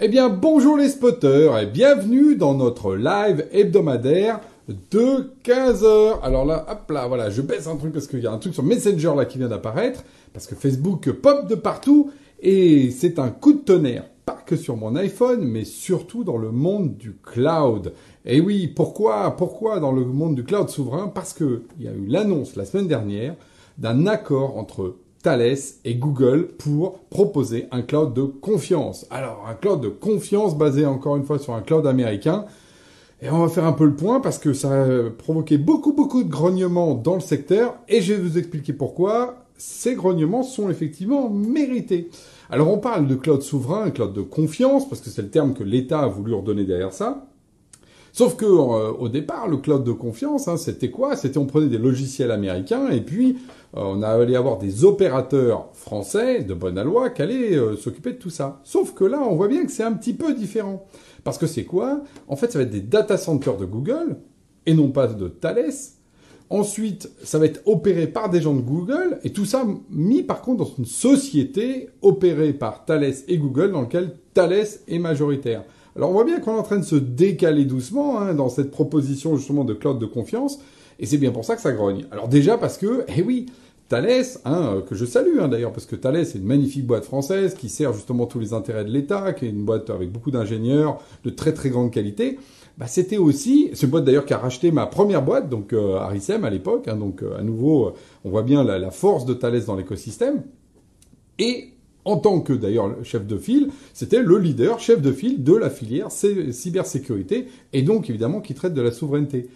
Eh bien, bonjour les spotters et bienvenue dans notre live hebdomadaire de 15 heures. Alors là, hop là, voilà, je baisse un truc parce qu'il y a un truc sur Messenger là qui vient d'apparaître, parce que Facebook pop de partout et c'est un coup de tonnerre. Pas que sur mon iPhone, mais surtout dans le monde du cloud. Et oui, pourquoi, pourquoi dans le monde du cloud souverain? Parce que il y a eu l'annonce la semaine dernière d'un accord entre Thales et Google pour proposer un cloud de confiance. Alors, un cloud de confiance basé encore une fois sur un cloud américain. Et on va faire un peu le point parce que ça a provoqué beaucoup beaucoup de grognements dans le secteur et je vais vous expliquer pourquoi ces grognements sont effectivement mérités. Alors on parle de cloud souverain, cloud de confiance parce que c'est le terme que l'État a voulu redonner derrière ça. Sauf que euh, au départ, le cloud de confiance, hein, c'était quoi? C'était on prenait des logiciels américains et puis euh, on allait avoir des opérateurs français de bonne loi qui allaient euh, s'occuper de tout ça. Sauf que là, on voit bien que c'est un petit peu différent. Parce que c'est quoi? En fait, ça va être des data centers de Google et non pas de Thales. Ensuite, ça va être opéré par des gens de Google et tout ça mis par contre dans une société opérée par Thales et Google dans laquelle Thales est majoritaire. Alors on voit bien qu'on est en train de se décaler doucement hein, dans cette proposition justement de cloud de confiance et c'est bien pour ça que ça grogne. Alors déjà parce que, eh oui, Thales, hein, que je salue hein, d'ailleurs, parce que Thales est une magnifique boîte française qui sert justement tous les intérêts de l'État, qui est une boîte avec beaucoup d'ingénieurs de très très grande qualité. Bah, c'était aussi, c'est une boîte d'ailleurs qui a racheté ma première boîte, donc euh, Arisem à l'époque, hein, donc euh, à nouveau, euh, on voit bien la, la force de Thales dans l'écosystème. Et en tant que d'ailleurs chef de file, c'était le leader, chef de file de la filière cybersécurité, et donc évidemment qui traite de la souveraineté.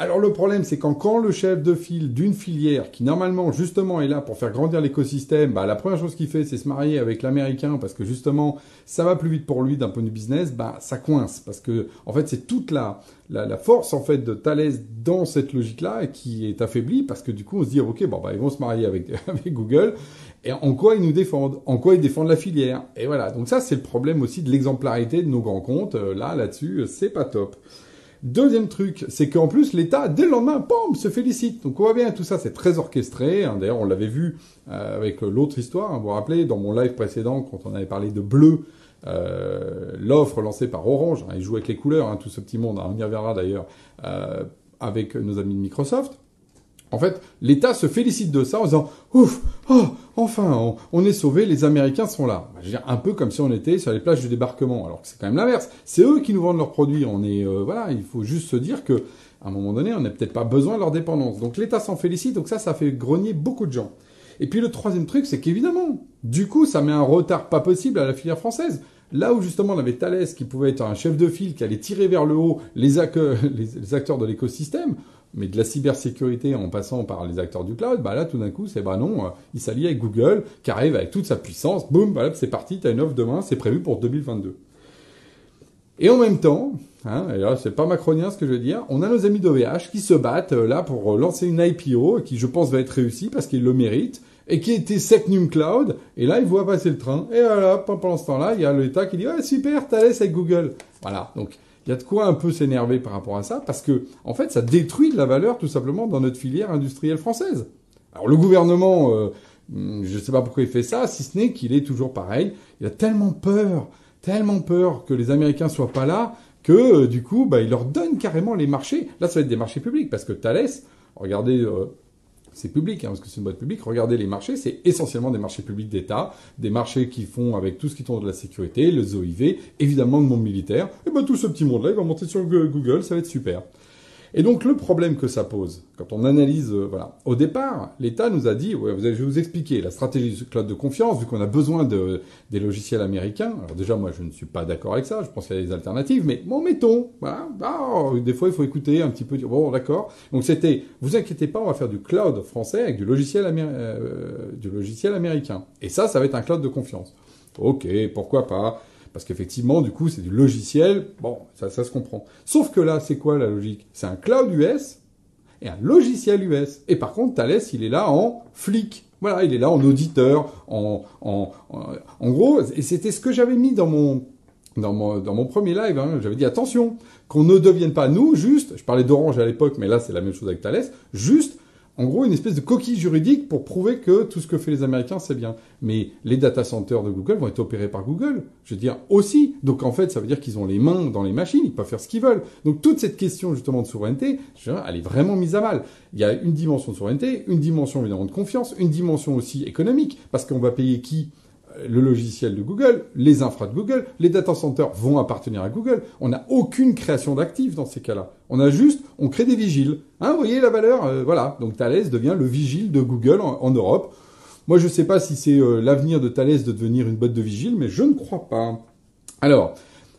Alors le problème, c'est quand, quand le chef de file d'une filière, qui normalement justement est là pour faire grandir l'écosystème, bah, la première chose qu'il fait, c'est se marier avec l'américain parce que justement ça va plus vite pour lui d'un point de vue business, bah ça coince. Parce que en fait c'est toute la, la, force en fait de Thales dans cette logique-là qui est affaiblie parce que du coup on se dit ok bon bah ils vont se marier avec, avec Google. Et en quoi ils nous défendent, en quoi ils défendent la filière? Et voilà. Donc ça c'est le problème aussi de l'exemplarité de nos grands comptes. Euh, là là-dessus c'est pas top. Deuxième truc, c'est qu'en plus l'État, dès le lendemain, pom, se félicite. Donc on voit bien, tout ça c'est très orchestré. Hein. D'ailleurs, on l'avait vu euh, avec l'autre histoire. Hein. vous vous rappelez, dans mon live précédent, quand on avait parlé de bleu, euh, l'offre lancée par Orange, hein, ils avec les couleurs, hein, tout ce petit monde, on y reviendra d'ailleurs, euh, avec nos amis de Microsoft. En fait, l'État se félicite de ça en disant ouf, oh, enfin, on, est sauvé, les Américains sont là. Bah, je veux dire, un peu comme si on était sur les plages du débarquement, alors que c'est quand même l'inverse. C'est eux qui nous vendent leurs produits. On est, euh, voilà, il faut juste se dire que à un moment donné, on n'a peut-être pas besoin de leur dépendance. Donc l'État s'en félicite. Donc ça, ça fait grogner beaucoup de gens. Et puis le troisième truc, c'est qu'évidemment, du coup, ça met un retard pas possible à la filière française. Là où justement on avait Thales qui pouvait être un chef de file qui allait tirer vers le haut les acteurs de l'écosystème, mais de la cybersécurité en passant par les acteurs du cloud, bah là tout d'un coup c'est bah non, euh, il s'allie avec Google qui arrive avec toute sa puissance, boum, bah là c'est parti, t'as une offre demain, c'est prévu pour 2022. Et en même temps, hein, et là c'est pas macronien ce que je veux dire, on a nos amis d'OVH qui se battent euh, là pour lancer une IPO qui je pense va être réussie parce qu'ils le méritent et qui était Secnum Cloud et là ils voient passer le train et voilà pendant ce temps-là il y a l'État qui dit ouais super t'as avec Google voilà donc y a de quoi un peu s'énerver par rapport à ça, parce que, en fait, ça détruit de la valeur tout simplement dans notre filière industrielle française. Alors le gouvernement, euh, je ne sais pas pourquoi il fait ça, si ce n'est qu'il est toujours pareil. Il a tellement peur, tellement peur que les Américains soient pas là, que euh, du coup, bah, il leur donne carrément les marchés. Là, ça va être des marchés publics, parce que Thales, regardez euh, c'est public, hein, parce que c'est une boîte publique. Regardez les marchés, c'est essentiellement des marchés publics d'État, des marchés qui font avec tout ce qui tourne de la sécurité, le OIV, évidemment le monde militaire. Et ben tout ce petit monde-là, il va monter sur Google, ça va être super. Et donc le problème que ça pose, quand on analyse, euh, voilà, au départ, l'État nous a dit, je vais vous expliquer la stratégie du cloud de confiance, vu qu'on a besoin de, des logiciels américains. Alors déjà, moi, je ne suis pas d'accord avec ça. Je pense qu'il y a des alternatives, mais bon, mettons, voilà. Ah, des fois, il faut écouter un petit peu, bon, d'accord. Donc c'était, vous inquiétez pas, on va faire du cloud français avec du logiciel, euh, du logiciel américain. Et ça, ça va être un cloud de confiance. Ok, pourquoi pas parce qu'effectivement, du coup, c'est du logiciel. Bon, ça, se comprend. Sauf que là, c'est quoi la logique? C'est un cloud US et un logiciel US. Et par contre, Thales, il est là en flic. Voilà, il est là en auditeur, en, en, en, gros, et c'était ce que j'avais mis dans mon, dans mon, dans mon premier live. Hein. J'avais dit attention, qu'on ne devienne pas nous juste. Je parlais d'Orange à l'époque, mais là c'est la même chose avec Thales. Juste en gros une espèce de coquille juridique pour prouver que tout ce que fait les Américains c'est bien. Mais les data centers de Google vont être opérés par Google, je veux dire aussi. Donc en fait, ça veut dire qu'ils ont les mains dans les machines, ils peuvent faire ce qu'ils veulent. Donc toute cette question justement de souveraineté, elle est vraiment mise à mal. Il y a une dimension de souveraineté, une dimension évidemment de confiance, une dimension aussi économique, parce qu'on va payer qui? Le logiciel de Google, les infras de Google, les data centers vont appartenir à Google. On n'a aucune création d'actifs dans ces cas-là. On a juste, on crée des vigiles. Hein, vous voyez la valeur euh, Voilà. Donc Thales devient le vigile de Google en, Europe. Moi, je ne sais pas si c'est euh, l'avenir de Thales de devenir une boîte de vigile, mais je ne crois pas. Alors,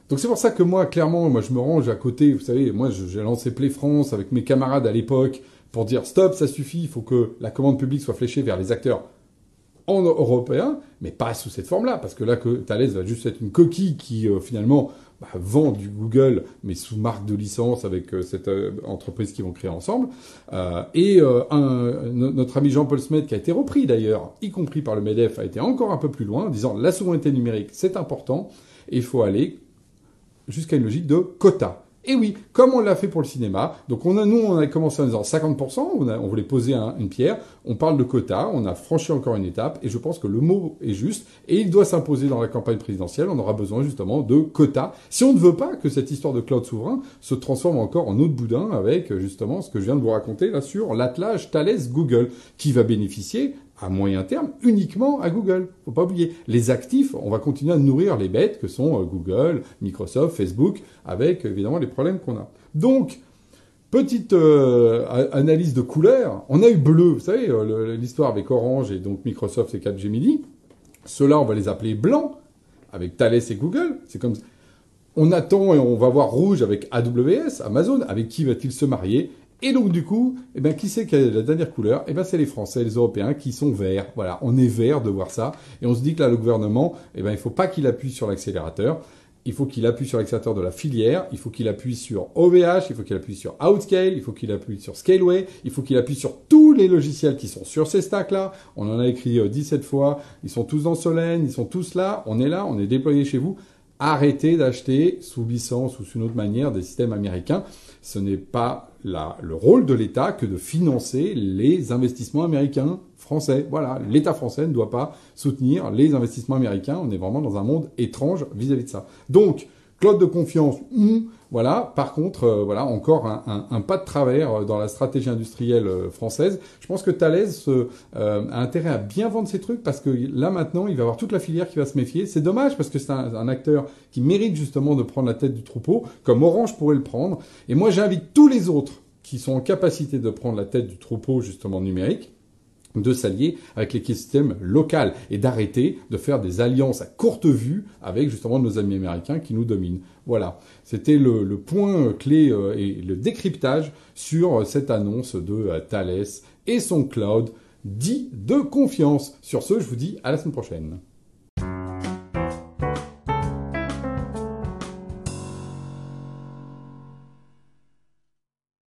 donc c'est pour ça que moi, clairement, moi, je me range à côté. Vous savez, moi, j'ai lancé Play France avec mes camarades à l'époque pour dire stop, ça suffit. Il faut que la commande publique soit fléchée vers les acteurs en européen, mais pas sous cette forme-là, parce que là, que Thales va juste être une coquille qui, euh, finalement, bah, vend du Google, mais sous marque de licence avec euh, cette euh, entreprise qu'ils vont créer ensemble. et notre ami Jean-Paul Smet, qui a été repris d'ailleurs, y compris par le MEDEF, a été encore un peu plus loin, en disant la souveraineté numérique, c'est important, et il faut aller jusqu'à une logique de quota. Et oui, comme on l'a fait pour le cinéma, donc on a, nous, on a commencé en disant 50%, on, on voulait poser une pierre, on parle de quotas, on a franchi encore une étape, et je pense que le mot est juste, et il doit s'imposer dans la campagne présidentielle, on aura besoin justement de quotas, si on ne veut pas que cette histoire de cloud souverain se transforme encore en autre boudin avec justement ce que je viens de vous raconter là sur l'attelage Thales Google, qui va bénéficier à moyen terme uniquement à Google. Faut pas oublier. Les actifs, on va continuer à nourrir les bêtes que sont euh, Google, Microsoft, Facebook, avec évidemment les problèmes qu'on a. Donc, petite euh, analyse de couleur. On a eu bleu, vous savez, euh, l'histoire avec Orange et donc Microsoft et Capgemini. Ceux-là, on va les appeler blancs, avec Thales et Google. C'est comme on attend et on va voir rouge avec AWS, Amazon. Avec qui va-t-il se marier? Et donc du coup, eh ben, qui c'est qui a la dernière couleur Eh ben, c'est les Français, les Européens qui sont verts. Voilà, on est vert de voir ça. Et on se dit que là, le gouvernement, eh ben, il faut pas qu'il appuie sur l'accélérateur. Il faut qu'il appuie sur l'accélérateur de la filière. Il faut qu'il appuie sur OVH. Il faut qu'il appuie sur Outscale. Il faut qu'il appuie sur Scaleway. Il faut qu'il appuie sur tous les logiciels qui sont sur ces stacks-là. On en a écrit 17 euh, fois. Ils sont tous dans Solène. Ils sont tous là. On est là. On est déployé chez vous. Arrêtez d'acheter sous licence ou sous une autre manière des systèmes américains. Ce n'est pas le rôle de l'État que de financer les investissements américains français. Voilà, l'État français ne doit pas soutenir les investissements américains. On est vraiment dans un monde étrange vis-à-vis de ça. Donc, Claude de confiance, voilà. Par contre, euh, voilà, encore un, pas de travers euh, dans la stratégie industrielle euh, française. Je pense que Thales a intérêt à bien vendre ses trucs parce que là maintenant, il va avoir toute la filière qui va se méfier. C'est dommage parce que c'est un, acteur qui mérite justement de prendre la tête du troupeau, comme Orange pourrait le prendre. Et moi, j'invite tous les autres qui sont en capacité de prendre la tête du troupeau justement numérique de s'allier avec l'écosystème local et d'arrêter de faire des alliances à courte vue avec justement nos amis américains qui nous dominent. Voilà, c'était le, point clé euh, et le décryptage sur cette annonce de euh, Thales et son cloud dit de confiance. Sur ce, je vous dis à la semaine prochaine.